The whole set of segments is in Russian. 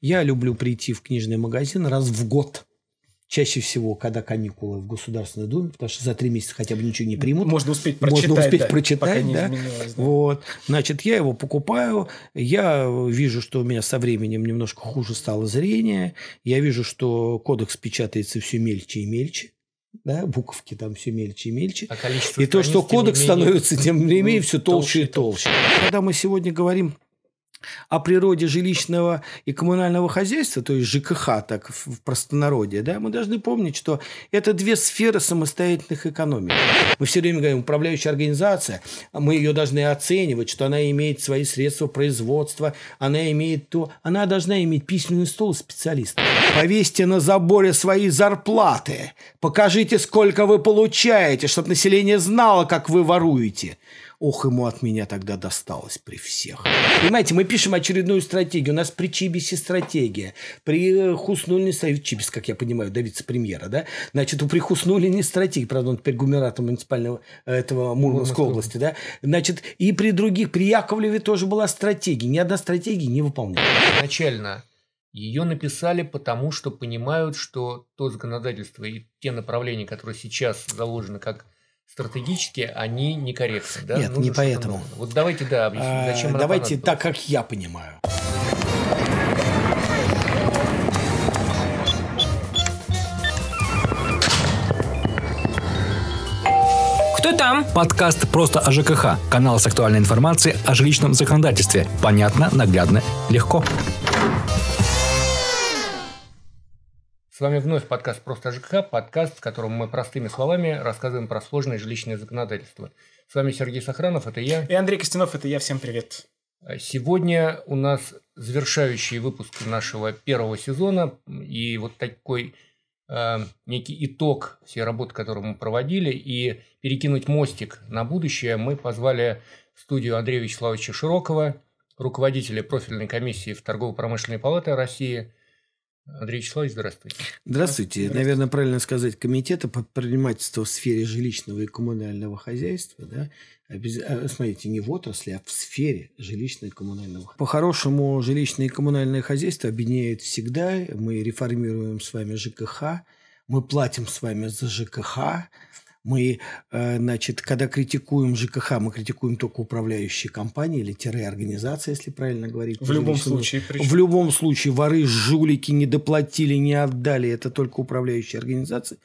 Я люблю прийти в книжный магазин раз в год. Чаще всего, когда каникулы в Государственной Думе, потому что за три месяца хотя бы ничего не примут. Можно успеть прочитать. Можно успеть да, прочитать, не да. да. Вот. Значит, я его покупаю. Я вижу, что у меня со временем немножко хуже стало зрение. Я вижу, что кодекс печатается все мельче и мельче. Да, буковки там все мельче и мельче. А И то, что не кодекс менее, становится тем временем ну, все толще и толще. Когда мы сегодня говорим о природе жилищного и коммунального хозяйства, то есть ЖКХ, так в простонародье, да, мы должны помнить, что это две сферы самостоятельных экономик. Мы все время говорим, управляющая организация, мы ее должны оценивать, что она имеет свои средства производства, она имеет то, она должна иметь письменный стол специалистов. Повесьте на заборе свои зарплаты, покажите, сколько вы получаете, чтобы население знало, как вы воруете. Ох, ему от меня тогда досталось при всех. Понимаете, мы пишем очередную стратегию. У нас при Чибисе стратегия. При э, Хуснулине стратегия. Чибис, как я понимаю, да, вице-премьера, да? Значит, у при Хуснулине стратегия. Правда, он теперь губернатор муниципального э, этого Мурманской области, да? Значит, и при других, при Яковлеве тоже была стратегия. Ни одна стратегия не выполняла. Изначально ее написали потому, что понимают, что то законодательство и те направления, которые сейчас заложены как стратегические, они некорректны. Да? Нет, Нужно не поэтому. новое. Вот давайте, да, объясним, А, зачем она Давайте понадобилась. так, как я понимаю. Кто там? Подкаст «Просто о ЖКХ». Канал с актуальной информацией о жилищном законодательстве. Понятно, наглядно, легко. С вами вновь подкаст «Просто ЖКХ», подкаст, в котором мы простыми словами рассказываем про сложное жилищное законодательство. С вами Сергей Сохранов, это я. И Андрей Костянов, это я. Всем привет. Сегодня у нас завершающий выпуск нашего первого сезона, и вот такой э, некий итог всей работы, которую мы проводили, и перекинуть мостик на будущее мы позвали в студию Андрея Вячеславовича Широкова, руководителя профильной комиссии в Торгово-промышленной палате России. Андрей Вячеславович, здравствуйте. Здравствуйте. Здравствуйте. Наверное, правильно сказать, комитета по предпринимательству в сфере жилищного и коммунального хозяйства. Да? Обяз- а, Смотрите, не в отрасли, а в сфере жилищного и коммунального. По-хорошему, жилищное и коммунальное хозяйство объединяет всегда. Мы реформируем с вами ЖКХ, мы платим с вами за ЖКХ, мы, э, значит, когда критикуем ЖКХ, мы критикуем только управляющие компании или тире организации, если правильно говорить. В любом по-жилищному. случае. причем. В любом случае, воры, жулики не доплатили, не отдали. Это только управляющие организации.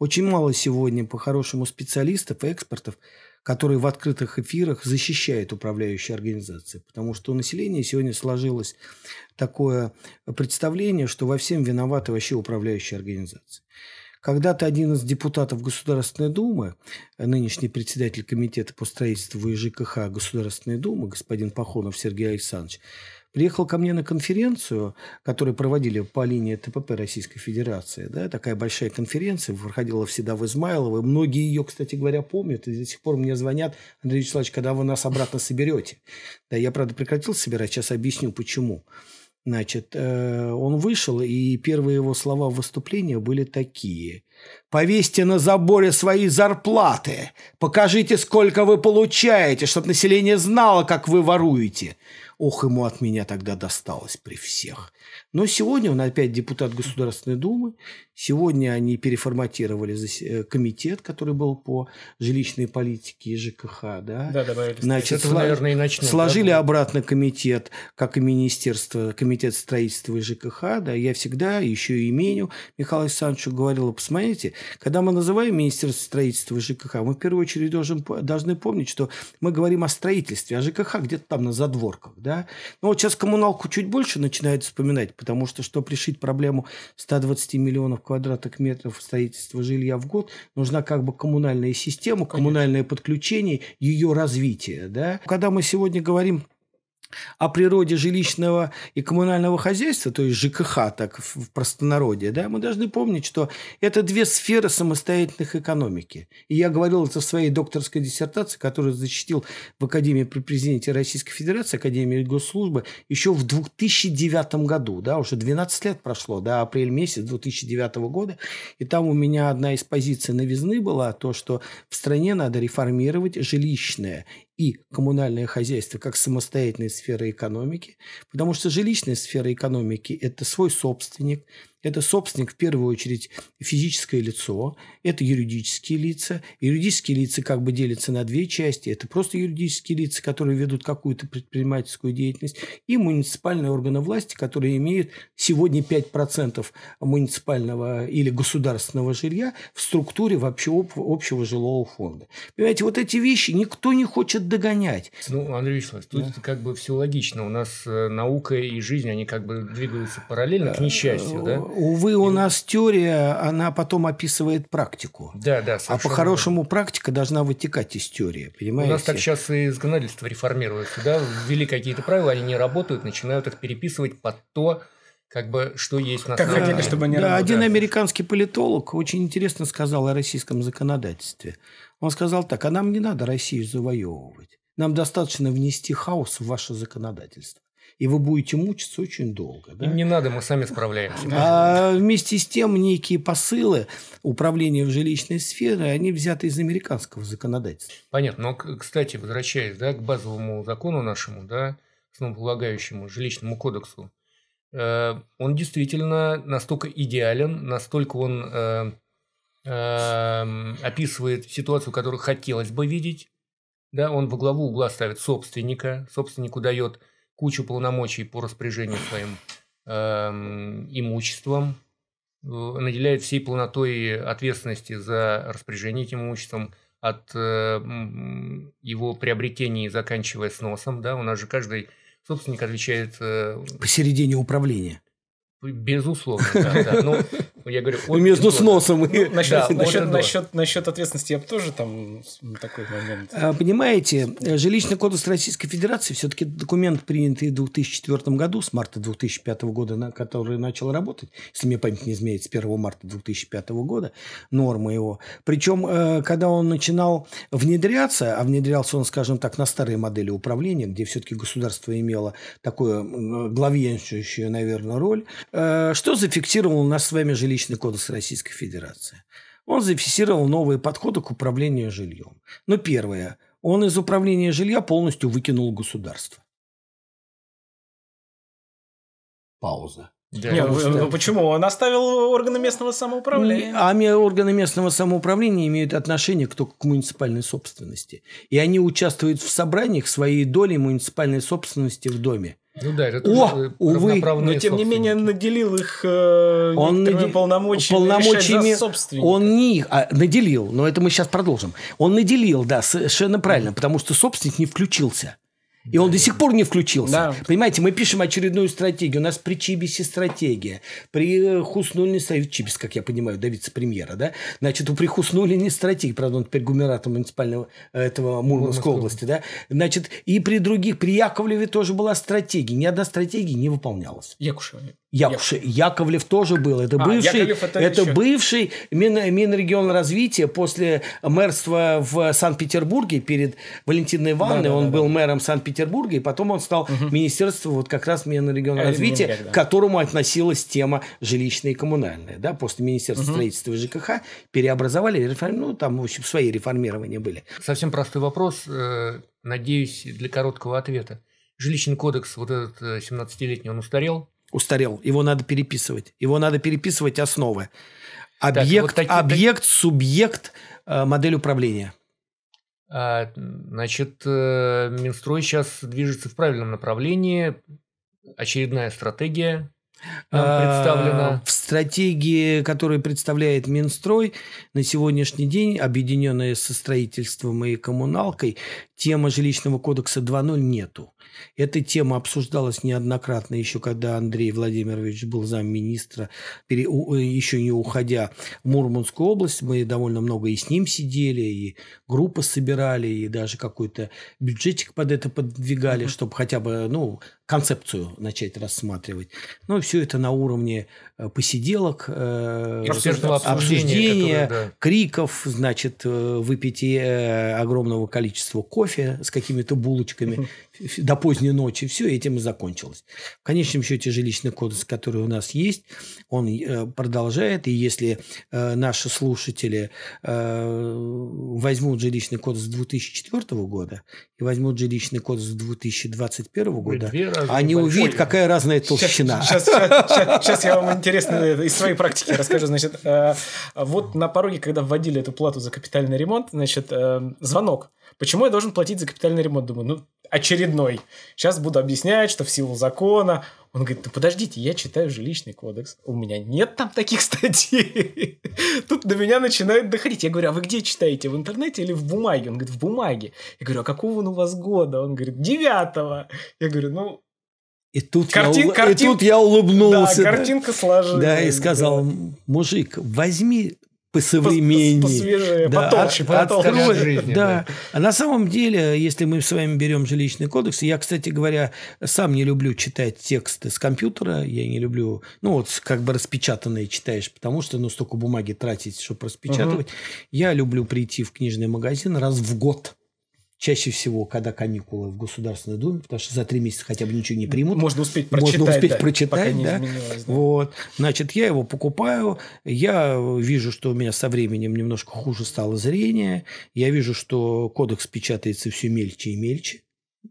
Очень мало сегодня, по-хорошему, специалистов и экспертов, которые в открытых эфирах защищают управляющие организации. Потому что у населения сегодня сложилось такое представление, что во всем виноваты вообще управляющие организации. Когда-то один из депутатов Государственной Думы, нынешний председатель комитета по строительству и ЖКХ Государственной Думы, господин Пахонов Сергей Александрович, приехал ко мне на конференцию, которую проводили по линии ТПП Российской Федерации. Да, такая большая конференция, проходила всегда в Измайлово. Многие ее, кстати говоря, помнят, и до сих пор мне звонят, Андрей Вячеславович, когда вы нас обратно соберете. Да, я, правда, прекратил собирать, сейчас объясню, почему. Значит, э, он вышел, и первые его слова в выступлении были такие. «Повесьте на заборе свои зарплаты, покажите, сколько вы получаете, чтобы население знало, как вы воруете». Ох, ему от меня тогда досталось при всех. Но сегодня он опять депутат Государственной Думы. Сегодня они переформатировали э, комитет, который был по жилищной политике и ЖКХ. Да? Да, добавили. Значит, этого, наверное, и начнем. Сложили да? обратно комитет, как и министерство, комитет строительства и ЖКХ. Да, я всегда еще и именю Михаилу Александровичу говорил, посмотрите, когда мы называем министерство строительства и ЖКХ, мы в первую очередь должен, должны помнить, что мы говорим о строительстве, а ЖКХ где-то там на задворках. Да? Но вот сейчас коммуналку чуть больше начинают вспоминать, потому что, чтобы решить проблему 120 миллионов квадратных метров строительства жилья в год, нужна как бы коммунальная система, коммунальное подключение, ее развитие. Да? Когда мы сегодня говорим о природе жилищного и коммунального хозяйства, то есть ЖКХ, так в простонародье, да, мы должны помнить, что это две сферы самостоятельных экономики. И я говорил это в своей докторской диссертации, которую защитил в Академии при президенте Российской Федерации, Академии госслужбы, еще в 2009 году, да, уже 12 лет прошло, да, апрель месяц 2009 года, и там у меня одна из позиций новизны была то, что в стране надо реформировать жилищное и коммунальное хозяйство как самостоятельные сферы экономики, потому что жилищная сфера экономики – это свой собственник, это собственник в первую очередь физическое лицо, это юридические лица. Юридические лица как бы делятся на две части. Это просто юридические лица, которые ведут какую-то предпринимательскую деятельность, и муниципальные органы власти, которые имеют сегодня 5% муниципального или государственного жилья в структуре вообще общего жилого фонда. Понимаете, вот эти вещи никто не хочет догонять. Ну, Андрей Вячеславович, тут да. как бы все логично. У нас э, наука и жизнь, они как бы двигаются параллельно, к несчастью, да? Увы, у нас теория, она потом описывает практику. Да, да. А по-хорошему практика должна вытекать из теории, понимаете? У нас так сейчас и законодательство реформируется, да? Ввели какие-то правила, они не работают, начинают их переписывать под то, как бы, что есть на Как хотели, чтобы они да, Один американский политолог очень интересно сказал о российском законодательстве. Он сказал так, а нам не надо Россию завоевывать. Нам достаточно внести хаос в ваше законодательство и вы будете мучиться очень долго. Да? Им не надо, мы сами справляемся. А вместе с тем некие посылы управления в жилищной сфере, они взяты из американского законодательства. Понятно. Но, кстати, возвращаясь да, к базовому закону нашему, да, основополагающему жилищному кодексу, э, он действительно настолько идеален, настолько он э, э, описывает ситуацию, которую хотелось бы видеть. Да, он во главу угла ставит собственника, собственнику дает кучу полномочий по распоряжению своим э, имуществом, наделяет всей полнотой ответственности за распоряжение этим имуществом, от э, его приобретения, заканчивая сносом. Да? У нас же каждый собственник отвечает... Э, Посередине управления. Безусловно, да, да. Ну, я говорю, от между сносом и... Ну, насчет, да, насчет, насчет, насчет ответственности я бы тоже там такой момент. А, понимаете, жилищный кодекс Российской Федерации все-таки документ, принятый в 2004 году, с марта 2005 года, на который начал работать, если мне память не изменяет, с 1 марта 2005 года, норма его. Причем, э, когда он начинал внедряться, а внедрялся он, скажем так, на старые модели управления, где все-таки государство имело такую главенствующую, наверное, роль, Э, что зафиксировал у нас с вами жилищный кодекс Российской Федерации? Он зафиксировал новые подходы к управлению жильем. Но первое, он из управления жилья полностью выкинул государство. Пауза. Да, Нет, что... ну почему? Он оставил органы местного самоуправления. А органы местного самоуправления имеют отношение к только к муниципальной собственности. И они участвуют в собраниях своей долей муниципальной собственности в доме. Ну да, это тоже О, увы, но тем не менее наделил их э, он надел... полномочиями, полномочиями Он не их, а наделил, но это мы сейчас продолжим. Он наделил, да, совершенно правильно, потому что собственник не включился. И он до сих пор не включился. Да. Понимаете, мы пишем очередную стратегию. У нас при Чибисе стратегия. При э, Хуснулине стратегия. Чибис, как я понимаю, до вице-премьера, да? Значит, у при Хуснулине стратегия. Правда, он теперь губернатор муниципального э, этого Мурманской области, да? Значит, и при других, при Яковлеве тоже была стратегия. Ни одна стратегия не выполнялась. Якушеве. Якуш... Яковлев тоже был. Это а, бывший, это, это бывший Мин, Минрегион развития после мэрства в Санкт-Петербурге перед Валентиной Ивановной. Да, да, он да, был да. мэром Санкт-Петербурга, и потом он стал угу. министерством вот как раз Минрегион э, развития, Минрeg, да. к которому относилась тема жилищная и коммунальная. Да? После Министерства угу. строительства и ЖКХ переобразовали, реформ... ну, там, в общем, свои реформирования были. Совсем простой вопрос, э, надеюсь, для короткого ответа. Жилищный кодекс, вот этот 17-летний, э, он устарел? Устарел. Его надо переписывать. Его надо переписывать основы. Объект, так, вот такие, объект субъект, э, модель управления. А, значит, э, Минстрой сейчас движется в правильном направлении. Очередная стратегия представлена? В стратегии, которую представляет Минстрой, на сегодняшний день, объединенная со строительством и коммуналкой, темы жилищного кодекса 2.0 нету. Эта тема обсуждалась неоднократно еще, когда Андрей Владимирович был замминистра, еще не уходя в Мурманскую область. Мы довольно много и с ним сидели, и группы собирали, и даже какой-то бюджетик под это подвигали, mm-hmm. чтобы хотя бы ну, концепцию начать рассматривать. Но все это на уровне э, посиделок, э, обсуждения, обсуждения да. криков, значит, э, выпитие огромного количества кофе с какими-то булочками. до поздней ночи. Все, этим и закончилось. В конечном счете жилищный кодекс, который у нас есть, он э, продолжает. И если э, наши слушатели э, возьмут жилищный кодекс 2004 года и возьмут жилищный кодекс 2021 года, они увидят, какая разная толщина. Сейчас, сейчас, сейчас, сейчас я вам интересно из своей практики расскажу. Значит, вот на пороге, когда вводили эту плату за капитальный ремонт, значит, звонок. Почему я должен платить за капитальный ремонт? Думаю, ну, очередной. Сейчас буду объяснять, что в силу закона. Он говорит, ну подождите, я читаю жилищный кодекс. У меня нет там таких статей. Тут до меня начинают доходить. Я говорю, а вы где читаете? В интернете или в бумаге? Он говорит, в бумаге. Я говорю, а какого он у вас года? Он говорит, девятого. Я говорю, ну, и тут, Картин, я, картин... и тут я улыбнулся. Да, картинка сложилась. Да, и сказал, да. мужик, возьми посовременнее. Посвежее, да, потолще, от, потолще. жизни, да. да. А на самом деле, если мы с вами берем жилищный кодекс, я, кстати говоря, сам не люблю читать тексты с компьютера, я не люблю, ну вот как бы распечатанные читаешь, потому что ну столько бумаги тратить, чтобы распечатывать. Угу. Я люблю прийти в книжный магазин раз в год Чаще всего, когда каникулы в Государственной Думе, потому что за три месяца хотя бы ничего не примут. Можно успеть прочитать. Можно успеть да, прочитать, да. да. Вот. Значит, я его покупаю. Я вижу, что у меня со временем немножко хуже стало зрение. Я вижу, что кодекс печатается все мельче и мельче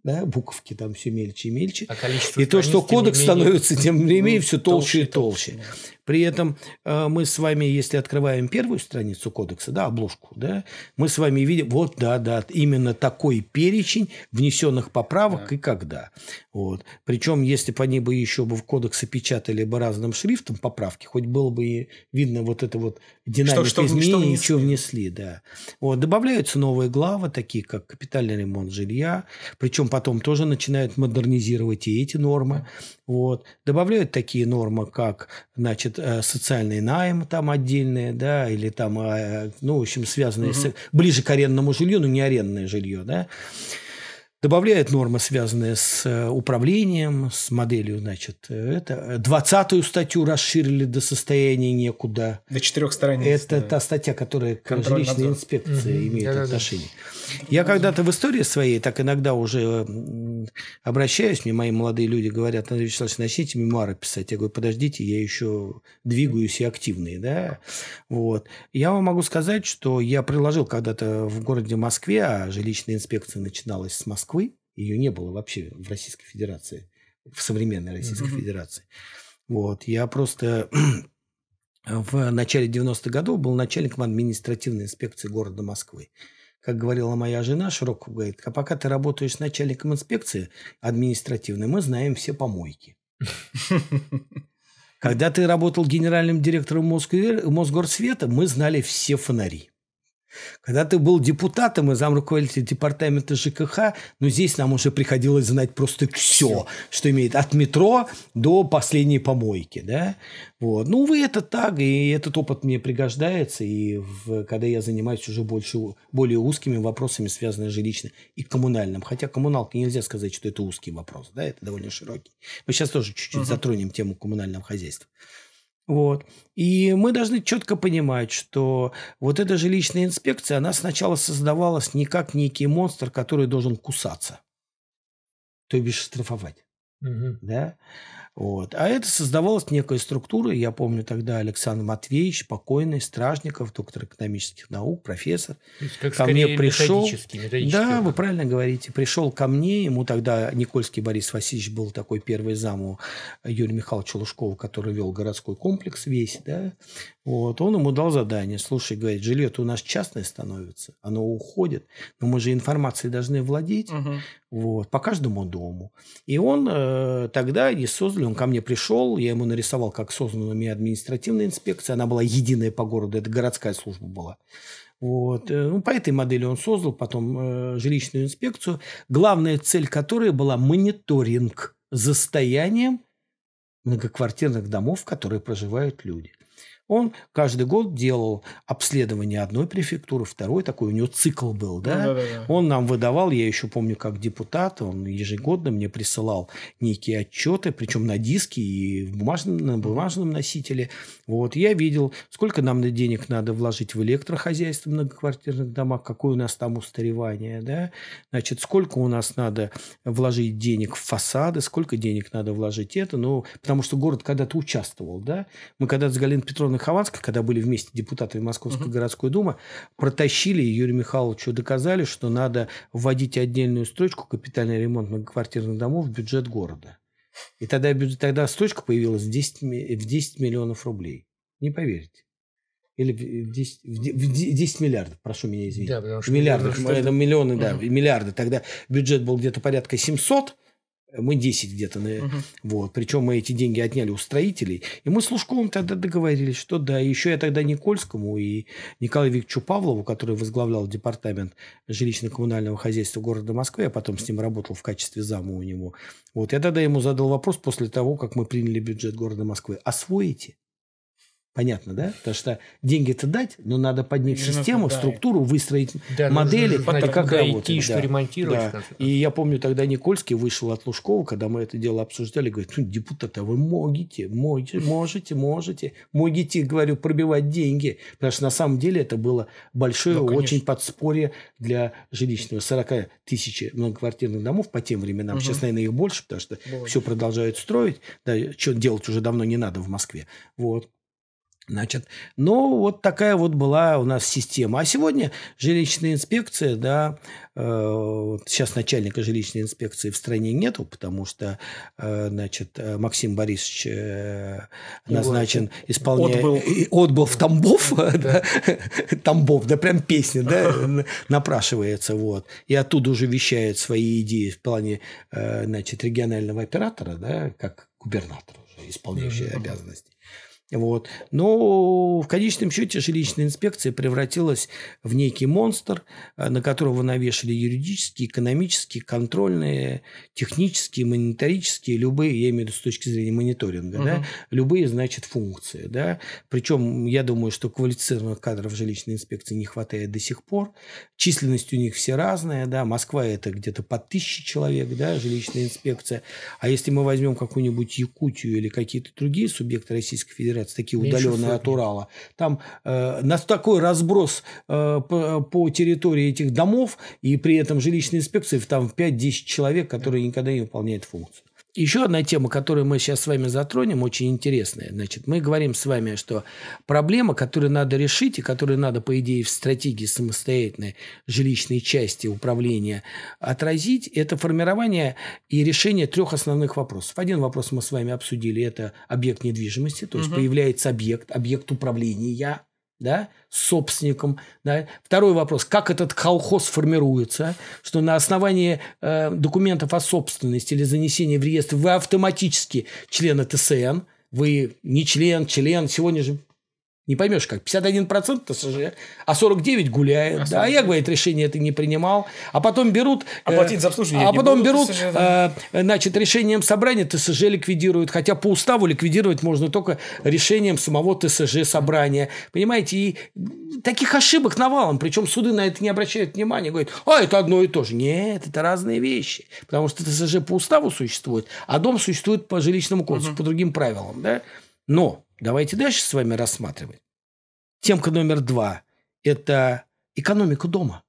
да, буковки там все мельче и мельче. А и то, что кодекс менее, становится тем не менее все толще, толще и толще. толще. При этом э, мы с вами, если открываем первую страницу кодекса, да, обложку, да, мы с вами видим, вот, да, да, именно такой перечень внесенных поправок да. и когда. Вот. Причем, если бы они бы еще бы в кодексе печатали бы разным шрифтом поправки, хоть было бы и видно вот это вот динамика что, что, изменений, что внесли. внесли, да. Вот. Добавляются новые главы, такие как капитальный ремонт жилья, причем потом тоже начинают модернизировать и эти нормы. Вот. Добавляют такие нормы, как, значит, социальный найм там отдельные, да, или там, э, ну, в общем, связанные угу. с, ближе к арендному жилью, но не арендное жилье, да. Добавляет нормы, связанные с э, управлением, с моделью, значит, это. Двадцатую статью расширили до состояния некуда. До четырех страниц. Это да. та статья, которая к Контроль жилищной надзор. инспекции угу. имеет да, отношение. Да, да. Я когда-то в истории своей так иногда уже обращаюсь, мне мои молодые люди говорят, Андрей Вячеславович, начните мемуары писать. Я говорю, подождите, я еще двигаюсь и активный, да. Вот. Я вам могу сказать, что я приложил когда-то в городе Москве, а жилищная инспекция начиналась с Москвы, ее не было вообще в Российской Федерации, в современной Российской mm-hmm. Федерации. Вот, я просто в начале 90-х годов был начальником административной инспекции города Москвы. Как говорила моя жена, Широков говорит, а пока ты работаешь начальником инспекции административной, мы знаем все помойки. Когда ты работал генеральным директором Мосгорсвета, мы знали все фонари. Когда ты был депутатом и замруководителем департамента ЖКХ, ну, здесь нам уже приходилось знать просто все, что имеет от метро до последней помойки, да. Вот. Ну, вы это так, и этот опыт мне пригождается, и в, когда я занимаюсь уже больше, более узкими вопросами, связанными с жилищным и коммунальным. Хотя коммуналка нельзя сказать, что это узкий вопрос, да, это довольно широкий. Мы сейчас тоже чуть-чуть uh-huh. затронем тему коммунального хозяйства. Вот. И мы должны четко понимать, что вот эта жилищная инспекция, она сначала создавалась не как некий монстр, который должен кусаться, то бишь штрафовать. Угу. Да? Вот. А это создавалась некая структура. Я помню тогда Александр Матвеевич, покойный, Стражников, доктор экономических наук, профессор. как ко мне пришел. Методический, методический да, вы правильно говорите. Пришел ко мне, ему тогда Никольский Борис Васильевич был такой первый зам у Юрия Михайловича Лужкова, который вел городской комплекс весь. Да? Вот. Он ему дал задание. Слушай, говорит, жилье у нас частное становится, оно уходит, но мы же информацией должны владеть угу. вот, по каждому дому. И он э, тогда и создали он ко мне пришел, я ему нарисовал, как создана у меня административная инспекция. Она была единая по городу, это городская служба была. Вот. Э, ну, по этой модели он создал потом э, жилищную инспекцию, главная цель которой была мониторинг за состоянием многоквартирных домов, в которых проживают люди. Он каждый год делал обследование одной префектуры, второй, такой у него цикл был, да? Да, да, да. Он нам выдавал, я еще помню, как депутат, он ежегодно мне присылал некие отчеты, причем на диске и в бумажном, на бумажном носителе. Вот, я видел, сколько нам денег надо вложить в электрохозяйство в многоквартирных домах, какое у нас там устаревание, да? Значит, сколько у нас надо вложить денег в фасады, сколько денег надо вложить это, ну, потому что город когда-то участвовал, да? Мы когда-то с Галиной Петровной Хованской, когда были вместе депутатами Московской uh-huh. городской думы, протащили Юрию Михайловичу доказали, что надо вводить отдельную строчку «Капитальный ремонт многоквартирных домов» в бюджет города. И тогда, тогда строчка появилась в 10, в 10 миллионов рублей. Не поверите. Или в 10, в 10 миллиардов, прошу меня извинить. Да, потому что миллиардов, это миллионы, да, угу. миллиарды. Тогда бюджет был где-то порядка 700, мы 10 где-то. Угу. Вот. Причем мы эти деньги отняли у строителей. И мы с Лужковым тогда договорились, что да. Еще я тогда Никольскому и Николаю Викторовичу Павлову, который возглавлял департамент жилищно-коммунального хозяйства города Москвы, я потом с ним работал в качестве зама у него. Вот. Я тогда ему задал вопрос после того, как мы приняли бюджет города Москвы. Освоите? Понятно, да? Потому что деньги-то дать, но надо поднять систему, да. структуру, выстроить да, модели, знать, и как работать. Идти, да. что ремонтировать. Да. И я помню, тогда Никольский вышел от Лужкова, когда мы это дело обсуждали, говорит, ну, депутаты, вы можете, можете, можете, можете, можете, говорю, пробивать деньги. Потому что на самом деле это было большое ну, очень подспорье для жилищного. 40 тысяч многоквартирных домов по тем временам. Угу. Сейчас, наверное, их больше, потому что больше. все продолжают строить. Да, что делать уже давно не надо в Москве. Вот. Значит, ну, вот такая вот была у нас система. А сегодня жилищная инспекция, да, э, вот сейчас начальника жилищной инспекции в стране нету, потому что, э, значит, Максим Борисович э, назначен исполнять... Отбыл. Отбыл в Тамбов, да. Тамбов, да, прям песня, да, напрашивается, вот. И оттуда уже вещает свои идеи в плане, э, значит, регионального оператора, да, как губернатор уже, исполняющий обязанности. Вот. Но в конечном счете жилищная инспекция превратилась в некий монстр, э, на которого навешали юридические, экономические, контрольные, технические, мониторические, любые, я имею в виду с точки зрения мониторинга, угу. да, любые, значит, функции. Да. Причем я думаю, что квалифицированных кадров жилищной инспекции не хватает до сих пор. Численность у них все разная. Да. Москва – это где-то по тысяче человек, да, жилищная инспекция. А если мы возьмем какую-нибудь Якутию или какие-то другие субъекты Российской Федерации, говорят, такие удаленные от Урала. Там э, нас такой разброс э, по, по территории этих домов, и при этом жилищной инспекции там 5-10 человек, которые никогда не выполняют функцию. Еще одна тема, которую мы сейчас с вами затронем, очень интересная. Значит, мы говорим с вами, что проблема, которую надо решить и которую надо, по идее, в стратегии самостоятельной жилищной части управления отразить, это формирование и решение трех основных вопросов. Один вопрос мы с вами обсудили, это объект недвижимости, то есть угу. появляется объект, объект управления, да, собственником. Да. Второй вопрос, как этот колхоз формируется, что на основании э, документов о собственности или занесения в реестр вы автоматически член ТСН, вы не член, член, сегодня же не поймешь как. 51% ТСЖ, а 49 гуляет. А, да, а я, говорит, решение это не принимал. А потом берут... Оплатить за обслуживание А потом берут, ТСЖ, да. э, значит, решением собрания ТСЖ ликвидируют. Хотя по уставу ликвидировать можно только решением самого ТСЖ собрания. Понимаете, и таких ошибок навалом. Причем суды на это не обращают внимания. Говорят, а это одно и то же. Нет, это разные вещи. Потому что ТСЖ по уставу существует, а дом существует по жилищному кодексу, угу. по другим правилам. Да? Но Давайте дальше с вами рассматривать. Темка номер два – это экономика дома.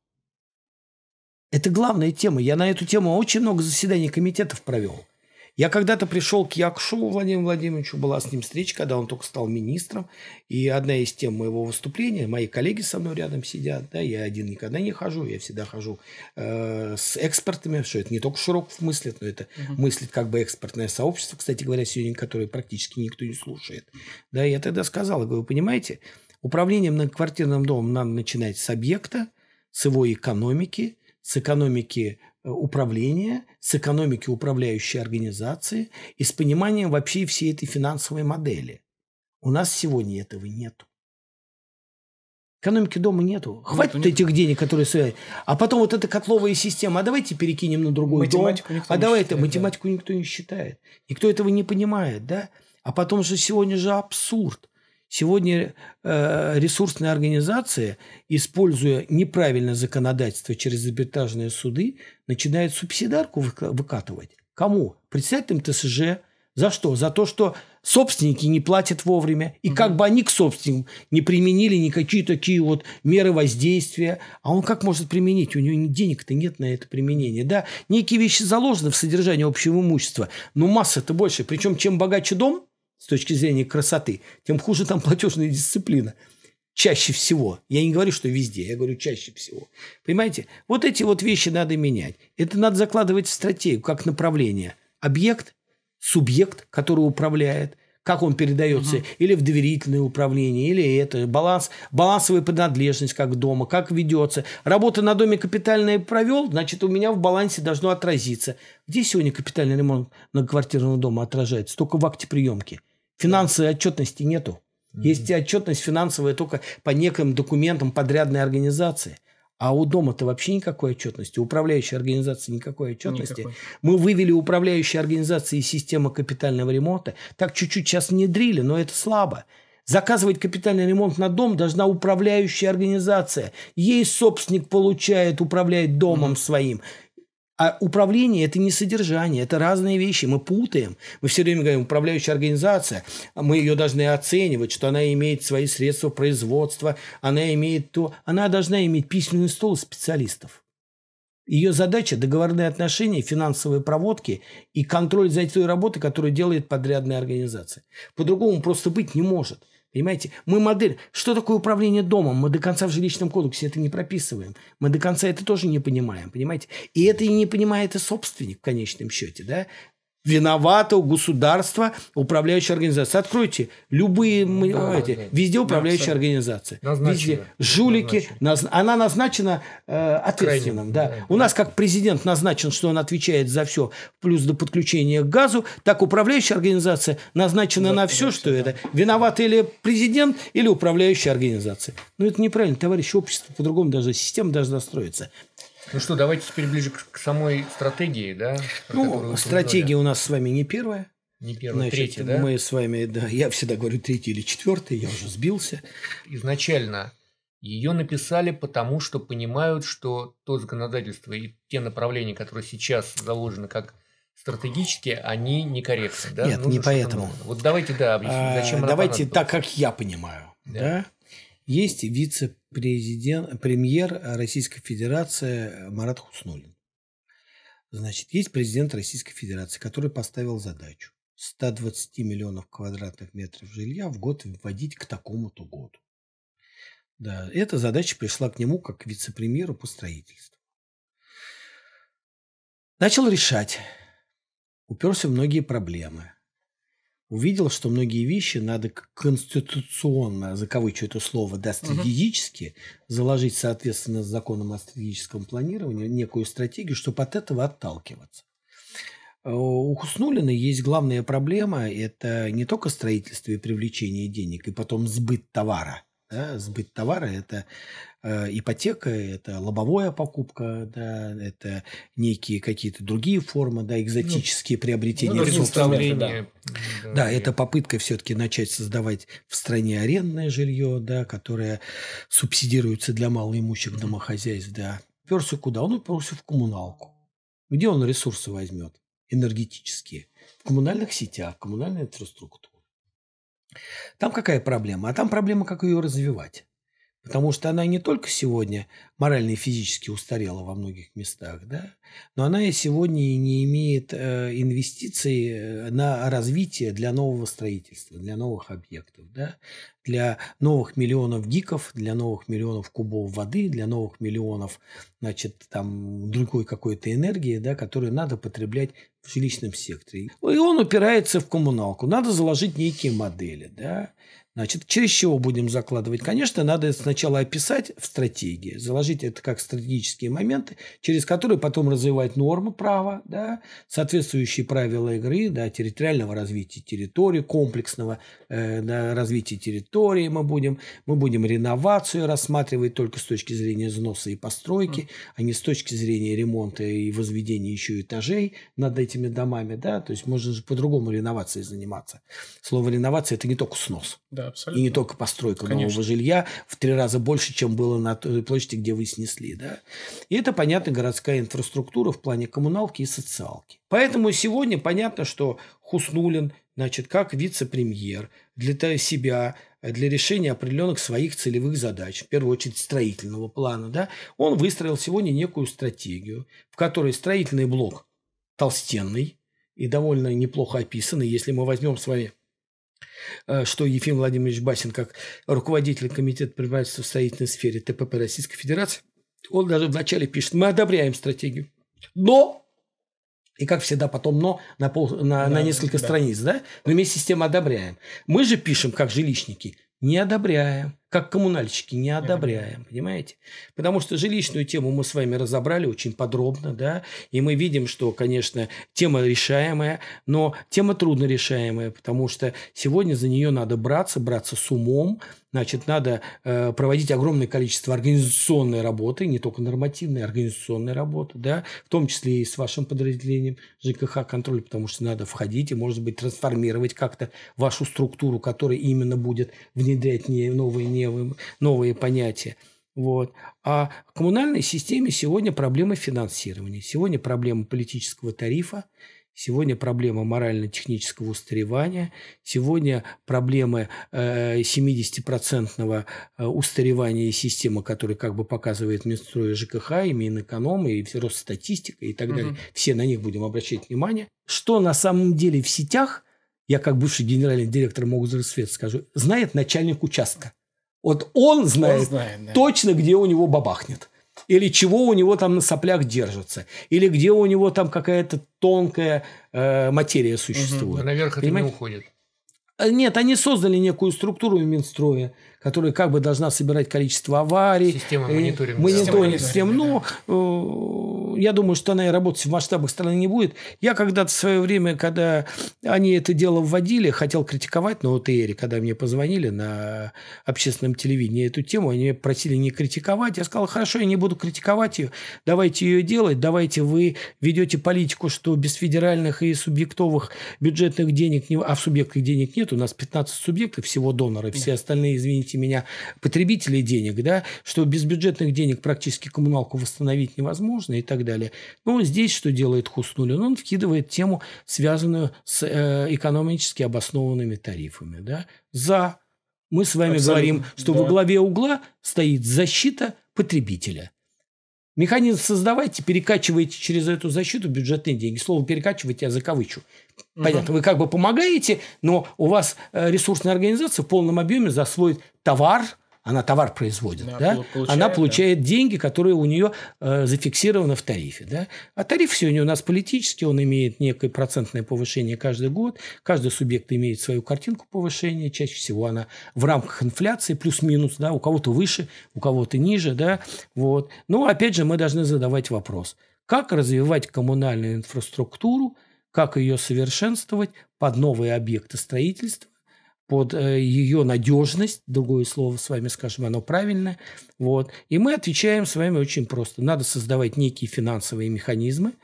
Это главная тема. Я на эту тему очень много заседаний комитетов провел. Я когда-то пришел к Якшу Владимиру Владимировичу, была с ним встреча, когда он только стал министром. И одна из тем моего выступления, мои коллеги со мной рядом сидят, да, я один никогда не хожу, я всегда хожу э, с экспертами, что это не только Широков мыслит, но это угу. мыслит как бы экспертное сообщество, кстати говоря, сегодня, которое практически никто не слушает. Да, я тогда сказал, говорю, понимаете, управление многоквартирным домом надо начинать с объекта, с его экономики, с экономики управления, с экономики управляющей организации и с пониманием вообще всей этой финансовой модели. У нас сегодня этого нету. Экономики дома нету. Хватит нет, этих нет. денег, которые стоят. А потом вот эта котловая система. А давайте перекинем на другой математику дом. Никто а давайте считает, математику да. никто не считает. Никто этого не понимает, да? А потом же сегодня же абсурд. Сегодня э, ресурсные организации, используя неправильное законодательство через арбитражные суды, начинают субсидарку выкатывать. Кому? Представителям ТСЖ. За что? За то, что собственники не платят вовремя. И угу. как бы они к собственникам не применили никакие такие вот меры воздействия. А он как может применить? У него денег-то нет на это применение. Да, некие вещи заложены в содержании общего имущества, но масса-то больше. Причем, чем богаче дом, с точки зрения красоты, тем хуже там платежная дисциплина. Чаще всего. Я не говорю, что везде, я говорю чаще всего. Понимаете? Вот эти вот вещи надо менять. Это надо закладывать в стратегию, как направление. Объект, субъект, который управляет, как он передается, угу. или в доверительное управление, или это, баланс, балансовая принадлежность, как дома, как ведется. Работа на доме капитальная провел, значит, у меня в балансе должно отразиться. Где сегодня капитальный ремонт на квартирного дома отражается? Только в акте приемки. Финансовой отчетности нету. Есть отчетность финансовая только по неким документам подрядной организации. А у дома-то вообще никакой отчетности, у управляющей организации никакой отчетности. Никакой. Мы вывели управляющие организации из системы капитального ремонта. Так чуть-чуть сейчас внедрили, но это слабо. Заказывать капитальный ремонт на дом должна управляющая организация. Ей собственник получает, управляет домом mm-hmm. своим. А управление – это не содержание, это разные вещи. Мы путаем. Мы все время говорим, управляющая организация, мы ее должны оценивать, что она имеет свои средства производства, она имеет то… Она должна иметь письменный стол специалистов. Ее задача – договорные отношения, финансовые проводки и контроль за той работой, которую делает подрядная организация. По-другому просто быть не может. Понимаете? Мы модель... Что такое управление домом? Мы до конца в жилищном кодексе это не прописываем. Мы до конца это тоже не понимаем. Понимаете? И это и не понимает и собственник в конечном счете. Да? Виновата у государства управляющая организация. Откройте любые, да, эти, да. везде управляющая да, организация. Назначена. Везде. Жулики. Наз... Она назначена э, ответственным. да. Да. У нас как президент назначен, что он отвечает за все, плюс до подключения к газу, так управляющая организация назначена да, на все, что да. это. Виноват или президент, или управляющая организация. Ну, это неправильно, товарищи, общество по-другому даже, система должна строиться. Ну что, давайте теперь ближе к самой стратегии, да? Ну, стратегия у нас с вами не первая. Не первая, Значит, третья, да? Мы с вами, да, я всегда говорю третий или четвертый, я уже сбился. Изначально ее написали потому, что понимают, что то законодательство и те направления, которые сейчас заложены как стратегические, они некорректны. Да? Нет, Нужно не поэтому. Вот давайте, да, объясним, зачем а, Давайте так, как я понимаю. Да. да? Есть вице-президент, премьер Российской Федерации Марат Хуснулин. Значит, есть президент Российской Федерации, который поставил задачу 120 миллионов квадратных метров жилья в год вводить к такому-то году. Да, эта задача пришла к нему как вице-премьеру по строительству. Начал решать. Уперся в многие проблемы увидел, что многие вещи надо конституционно, закавычу это слово, да, стратегически угу. заложить, соответственно, с законом о стратегическом планировании некую стратегию, чтобы от этого отталкиваться. Э, у Хуснулина есть главная проблема – это не только строительство и привлечение денег, и потом сбыт товара. Да? Сбыт товара – это Э, ипотека, это лобовая покупка, да, это некие какие-то другие формы, да, экзотические ну, приобретения ну, ресурсов. Да. Да, да, это попытка все-таки начать создавать в стране арендное жилье, да, которое субсидируется для малоимущих mm-hmm. домохозяйств, да. Перся куда? Он уперся в коммуналку. Где он ресурсы возьмет? Энергетические. В коммунальных сетях, коммунальной инфраструктуре. Там какая проблема? А там проблема, как ее развивать. Потому что она не только сегодня морально и физически устарела во многих местах, да, но она и сегодня не имеет э, инвестиций э, на развитие для нового строительства, для новых объектов, да, для новых миллионов гиков, для новых миллионов кубов воды, для новых миллионов, значит, там другой какой-то энергии, да, которую надо потреблять в жилищном секторе. И он упирается в коммуналку. Надо заложить некие модели, да, Значит, через чего будем закладывать? Конечно, надо сначала описать в стратегии, заложить положить это как стратегические моменты, через которые потом развивать нормы права, да, соответствующие правила игры, да, территориального развития территории, комплексного э, да, развития территории мы будем, мы будем реновацию рассматривать только с точки зрения взноса и постройки, mm. а не с точки зрения ремонта и возведения еще этажей над этими домами, да, то есть можно же по-другому реновацией заниматься. Слово реновация – это не только снос. Да, абсолютно. И не только постройка Конечно. нового жилья в три раза больше, чем было на той площади, где вы снесли. Да? И это, понятно, городская инфраструктура в плане коммуналки и социалки. Поэтому сегодня понятно, что Хуснулин, значит, как вице-премьер для себя, для решения определенных своих целевых задач, в первую очередь строительного плана, да, он выстроил сегодня некую стратегию, в которой строительный блок толстенный и довольно неплохо описанный, если мы возьмем с вами что Ефим Владимирович Басин, как руководитель комитета предпринимательства в строительной сфере ТПП Российской Федерации, он даже вначале пишет, мы одобряем стратегию, но и как всегда потом но на, пол, на, да, на несколько да. страниц, да? Но вместе с тем одобряем. Мы же пишем, как жилищники, не одобряем. Как коммунальщики не одобряем, понимаете? Потому что жилищную тему мы с вами разобрали очень подробно, да, и мы видим, что, конечно, тема решаемая, но тема трудно решаемая, потому что сегодня за нее надо браться, браться с умом, значит, надо э, проводить огромное количество организационной работы, не только нормативной, организационной работы, да, в том числе и с вашим подразделением ЖКХ контроль, потому что надо входить и, может быть, трансформировать как-то вашу структуру, которая именно будет внедрять не новые, не новые понятия. Вот. А в коммунальной системе сегодня проблема финансирования, сегодня проблема политического тарифа, сегодня проблема морально-технического устаревания, сегодня проблемы 70% э, устаревания системы, которая как бы показывает Минстрой ЖКХ, и Минэконом, и Росстатистика и так далее. Угу. Все на них будем обращать внимание. Что на самом деле в сетях, я как бывший генеральный директор Могузросвет скажу, знает начальник участка. Вот он знает, он знает да. точно, где у него бабахнет. Или чего у него там на соплях держится. Или где у него там какая-то тонкая э, материя существует. Угу. Наверх это Понимаете? не уходит. Э, нет, они создали некую структуру в Минстрое, которая как бы должна собирать количество аварий. Система мониторинга. Мониторинг систем. Но э, я думаю, что она и работать в масштабах страны не будет. Я когда-то в свое время, когда они это дело вводили, хотел критиковать на ОТР, когда мне позвонили на общественном телевидении эту тему, они просили не критиковать. Я сказал, хорошо, я не буду критиковать ее, давайте ее делать, давайте вы ведете политику, что без федеральных и субъектовых бюджетных денег, а в субъектах денег нет, у нас 15 субъектов всего доноры, все остальные, извините, извините меня, потребителей денег, да, что без бюджетных денег практически коммуналку восстановить невозможно и так далее. Но здесь что делает Хуснулин? Он вкидывает тему, связанную с э, экономически обоснованными тарифами. Да? За. Мы с вами Абсолютно, говорим, что да. во главе угла стоит защита потребителя. Механизм создавайте, перекачиваете через эту защиту бюджетные деньги. Слово перекачивать я закавычу. Понятно, вы как бы помогаете, но у вас э, ресурсная организация в полном объеме засвоит товар, она товар производит, да, да? Получает, она получает да. деньги, которые у нее э, зафиксированы в тарифе. Да? А тариф сегодня у нас политический, он имеет некое процентное повышение каждый год, каждый субъект имеет свою картинку повышения, чаще всего она в рамках инфляции, плюс-минус, да? у кого-то выше, у кого-то ниже. Да? Вот. Но опять же мы должны задавать вопрос, как развивать коммунальную инфраструктуру, как ее совершенствовать под новые объекты строительства, под э, ее надежность, другое слово с вами скажем, оно правильное. Вот. И мы отвечаем с вами очень просто. Надо создавать некие финансовые механизмы,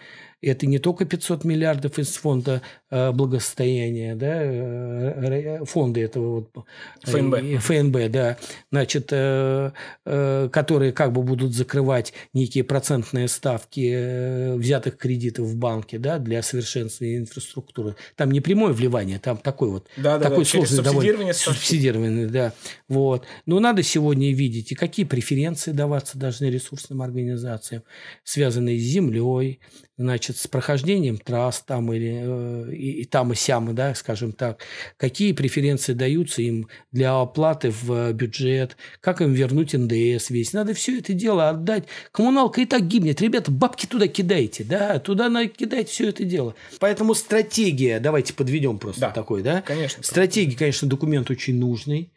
это не только 500 миллиардов из фонда э, благосостояния, да, э, фонда этого вот, э, ФНБ. ФНБ, да, значит, которые как бы будут закрывать некие процентные ставки взятых кредитов в банке, да, для совершенствования инфраструктуры. Там не прямое вливание, там такой вот, да, такой да, сложный довольно субсидирование, да, вот. Но надо сегодня видеть, и какие преференции даваться должны ресурсным организациям, связанные с землей, значит, с прохождением трасс там или э, и, и там и сям, да, скажем так, какие преференции даются им для оплаты в бюджет, как им вернуть НДС весь. Надо все это дело отдать. Коммуналка и так гибнет. Ребята, бабки туда кидайте, да, туда кидайте все это дело. Поэтому стратегия, давайте подведем просто да, такой, да? Конечно. Стратегия, конечно, документ очень нужный.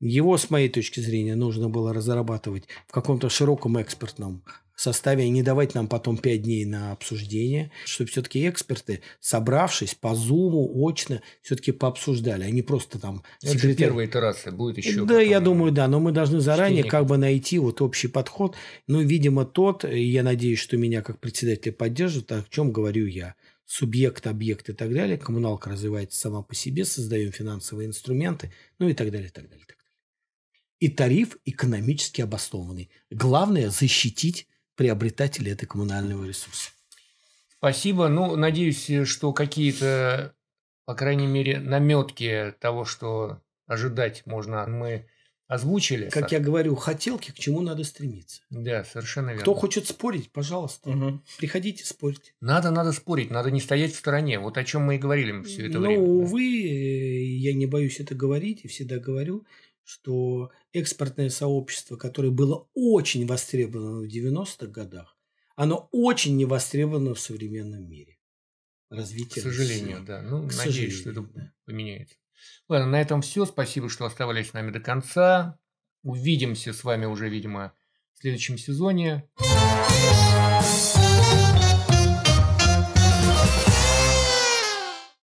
Его, с моей точки зрения, нужно было разрабатывать в каком-то широком экспертном составе и не давать нам потом пять дней на обсуждение, чтобы все-таки эксперты, собравшись по зуму, очно, все-таки пообсуждали, а не просто там... Это секретарь... же первая итерация, будет еще... Да, я думаю, да, но мы должны заранее чтение. как бы найти вот общий подход. Ну, видимо, тот, я надеюсь, что меня как председателя поддержат, о чем говорю я субъект, объект и так далее. Коммуналка развивается сама по себе, создаем финансовые инструменты, ну и так далее, и так далее. Так далее. И тариф экономически обоснованный. Главное – защитить приобретателей этой коммунального ресурса. Спасибо. Ну, надеюсь, что какие-то, по крайней мере, наметки того, что ожидать можно, мы озвучили. Как я говорю, хотелки, к чему надо стремиться. Да, совершенно верно. Кто хочет спорить, пожалуйста, угу. приходите спорить. Надо, надо спорить, надо не стоять в стороне. Вот о чем мы и говорили все это Но, время. Но, увы, я не боюсь это говорить и всегда говорю, что экспортное сообщество, которое было очень востребовано в 90-х годах, оно очень не востребовано в современном мире. Развитие. К сожалению, России. да. Ну, К надеюсь, что это да. поменяется. Ладно, на этом все. Спасибо, что оставались с нами до конца. Увидимся с вами уже, видимо, в следующем сезоне.